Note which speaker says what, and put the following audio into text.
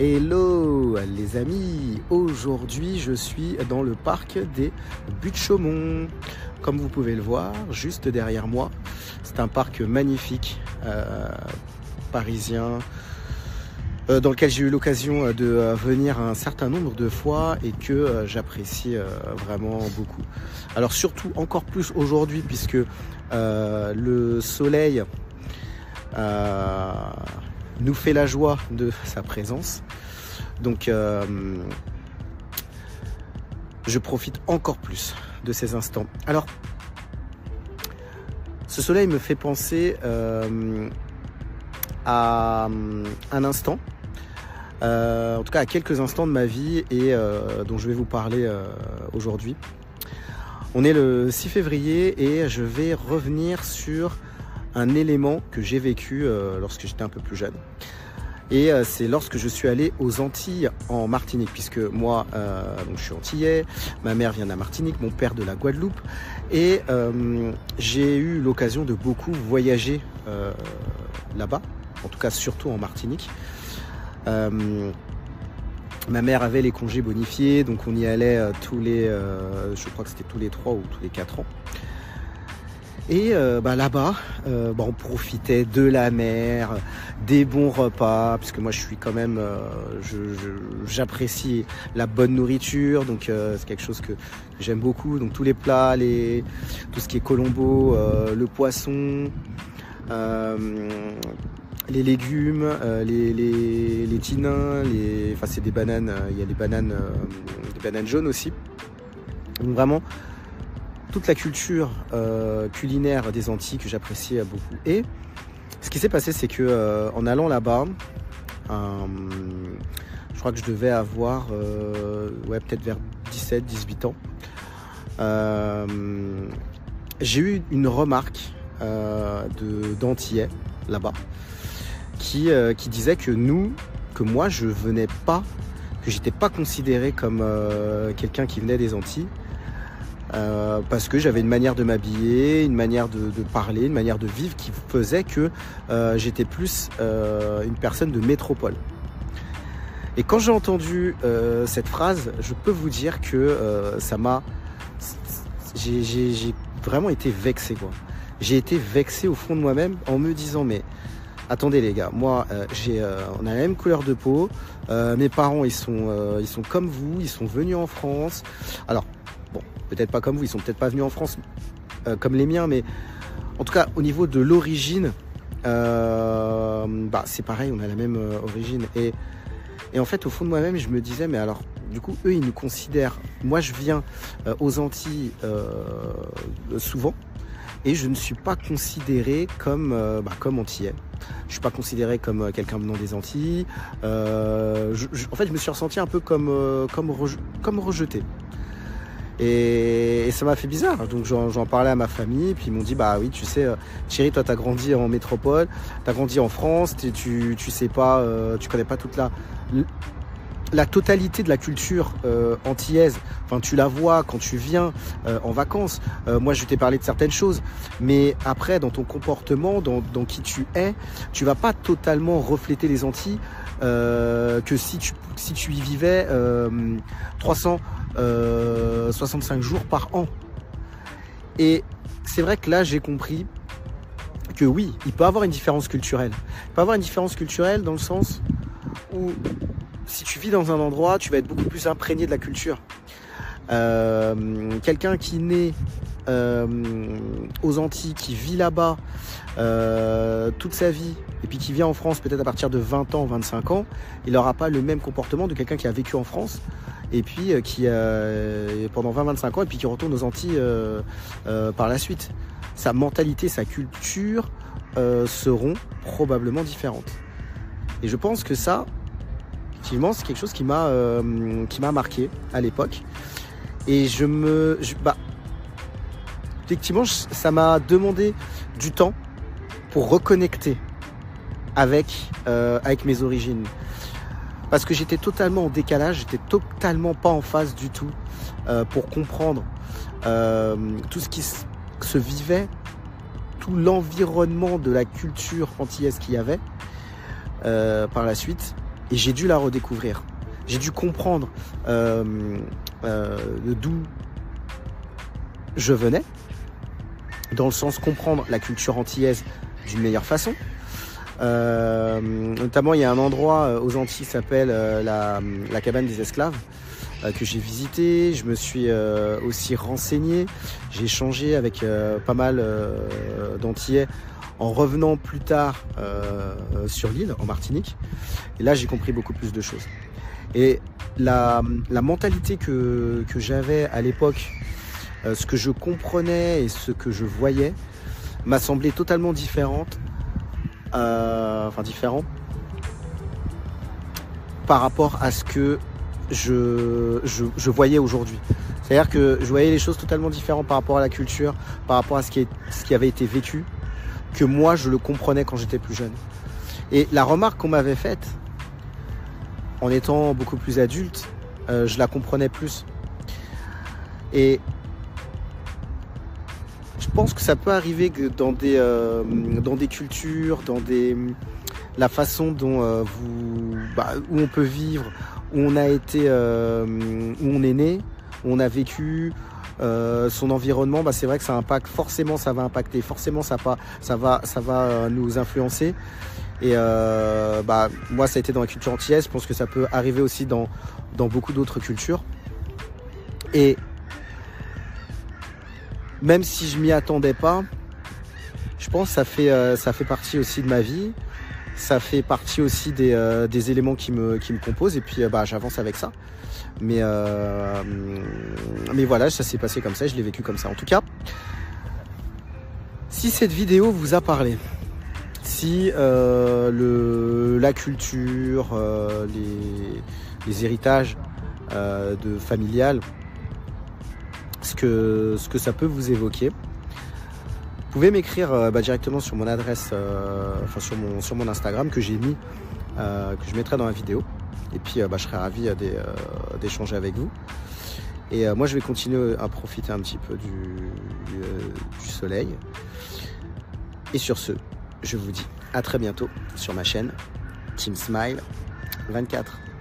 Speaker 1: Hello les amis, aujourd'hui je suis dans le parc des Buttes-Chaumont. Comme vous pouvez le voir, juste derrière moi, c'est un parc magnifique, euh, parisien, euh, dans lequel j'ai eu l'occasion de euh, venir un certain nombre de fois et que euh, j'apprécie euh, vraiment beaucoup. Alors surtout encore plus aujourd'hui puisque euh, le soleil euh, nous fait la joie de sa présence. Donc euh, je profite encore plus de ces instants. Alors, ce soleil me fait penser euh, à un instant, euh, en tout cas à quelques instants de ma vie et euh, dont je vais vous parler euh, aujourd'hui. On est le 6 février et je vais revenir sur un élément que j'ai vécu euh, lorsque j'étais un peu plus jeune. Et euh, c'est lorsque je suis allé aux Antilles en Martinique, puisque moi, euh, donc je suis antillais, ma mère vient de la Martinique, mon père de la Guadeloupe, et j'ai eu l'occasion de beaucoup voyager là-bas, en tout cas surtout en Martinique. Ma mère avait les congés bonifiés, donc on y allait tous les, je crois que c'était tous les 3 ou tous les 4 ans. Et euh, bah, là-bas, euh, bah, on profitait de la mer, des bons repas, parce que moi je suis quand même, euh, j'apprécie la bonne nourriture, donc euh, c'est quelque chose que j'aime beaucoup. Donc tous les plats, les, tout ce qui est colombo, euh, le poisson, euh, les légumes, les, les, les les, enfin c'est des bananes, il y a des bananes, des bananes jaunes aussi. Donc vraiment la culture euh, culinaire des Antilles que j'appréciais beaucoup. Et ce qui s'est passé, c'est que euh, en allant là-bas, euh, je crois que je devais avoir ouais, peut-être vers 17-18 ans, euh, j'ai eu une remarque de d'Antillais là-bas qui, qui disait que nous, que moi je venais pas, que j'étais pas considéré comme quelqu'un qui venait des Antilles. Euh, parce que j'avais une manière de m'habiller, une manière de, de parler, une manière de vivre qui faisait que euh, j'étais plus euh, une personne de métropole. Et quand j'ai entendu euh, cette phrase, je peux vous dire que euh, ça m'a, j'ai vraiment été vexé quoi. J'ai été vexé au fond de moi-même en me disant mais attendez les gars, moi euh, j'ai, euh, on a la même couleur de peau, euh, mes parents ils sont, ils sont comme vous, ils sont venus en France. Alors bon, peut-être pas comme vous, ils sont peut-être pas venus en France euh, comme les miens, mais en tout cas au niveau de l'origine, euh, bah c'est pareil, on a la même euh, origine et en fait au fond de moi-même je me disais mais alors du coup eux ils nous considèrent, moi je viens aux Antilles souvent et je ne suis pas considéré comme euh, bah, comme antillais. Je suis pas considéré comme quelqu'un venant des Antilles. En fait, je me suis ressenti un peu comme comme comme rejeté. Et, et ça m'a fait bizarre. Donc j'en parlais à ma famille, puis ils m'ont dit bah oui, tu sais, euh, Thierry, toi t'as grandi en métropole, t'as grandi en France, tu tu sais pas, euh, tu connais pas toute la la totalité de la culture euh, antillaise. Enfin, tu la vois quand tu viens euh, en vacances. Euh, moi, je t'ai parlé de certaines choses, mais après, dans ton comportement, dans, dans qui tu es, tu vas pas totalement refléter les Antilles euh, que si tu si tu y vivais euh, 365 jours par an. Et c'est vrai que là, j'ai compris que oui, il peut avoir une différence culturelle. Il peut avoir une différence culturelle dans le sens où si tu vis dans un endroit, tu vas être beaucoup plus imprégné de la culture. Euh, Quelqu'un qui naît euh, aux Antilles, qui vit là-bas euh, toute sa vie, et puis qui vient en France peut-être à partir de 20 ans, 25 ans, il n'aura pas le même comportement de quelqu'un qui a vécu en France et puis euh, qui euh, pendant 20-25 ans et puis qui retourne aux Antilles euh, euh, par la suite. Sa mentalité, sa culture euh, seront probablement différentes. Et je pense que ça, effectivement, c'est quelque chose qui m'a euh, qui m'a marqué à l'époque. Et je me, bah, effectivement, ça m'a demandé du temps pour reconnecter avec euh, avec mes origines, parce que j'étais totalement en décalage, j'étais totalement pas en phase du tout euh, pour comprendre euh, tout ce qui se vivait, tout l'environnement de la culture antillaise qu'il y avait par la suite. Et j'ai dû la redécouvrir. J'ai dû comprendre d'où je venais, dans le sens comprendre la culture antillaise d'une meilleure façon. Euh, notamment, il y a un endroit aux Antilles qui s'appelle la, la, cabane des esclaves que j'ai visité. Je me suis aussi renseigné. J'ai échangé avec pas mal d'Antillais en revenant plus tard sur l'île, en Martinique. Et là, j'ai compris beaucoup plus de choses. Et la, mentalité que, j'avais à l'époque, euh, ce que je comprenais et ce que je voyais, m'a semblé totalement différente, euh, différent, par rapport à ce que je, voyais aujourd'hui. C'est-à-dire que je voyais les choses totalement différentes par rapport à la culture, par rapport à ce qui, avait été vécu, que moi je le comprenais quand j'étais plus jeune. Et la remarque qu'on m'avait faite, en étant beaucoup plus adulte, euh, je la comprenais plus. Et pense que ça peut arriver dans des, euh, dans des cultures, dans des, la façon dont euh, bah, où on peut vivre, où on a été, où on est né, où on a vécu, son environnement, bah, c'est vrai que ça impacte, forcément ça va impacter, forcément ça, va, ça va, ça va nous influencer. Et euh, bah, moi, ça a été dans la culture antillaise. Je pense que ça peut arriver aussi dans, dans beaucoup d'autres cultures. Et même si je m'y attendais pas, je pense que ça fait, euh, ça fait partie aussi de ma vie. Ça fait partie aussi des, euh, des éléments qui me, qui me composent. Et puis, bah, j'avance avec ça. Mais, mais voilà, ça s'est passé comme ça. Je l'ai vécu comme ça. En tout cas, si cette vidéo vous a parlé, si euh, le, la culture, euh, les, héritages euh, de familial, ce que, ce que ça peut vous évoquer. Vous pouvez m'écrire bah, directement sur mon adresse, enfin sur mon, sur mon Instagram que j'ai mis, que je mettrai dans la vidéo. Et puis bah, je serai ravi d'échanger avec vous. Et moi je vais continuer à profiter un petit peu du, du soleil. Et sur ce, je vous dis à très bientôt sur ma chaîne Team Smile 24.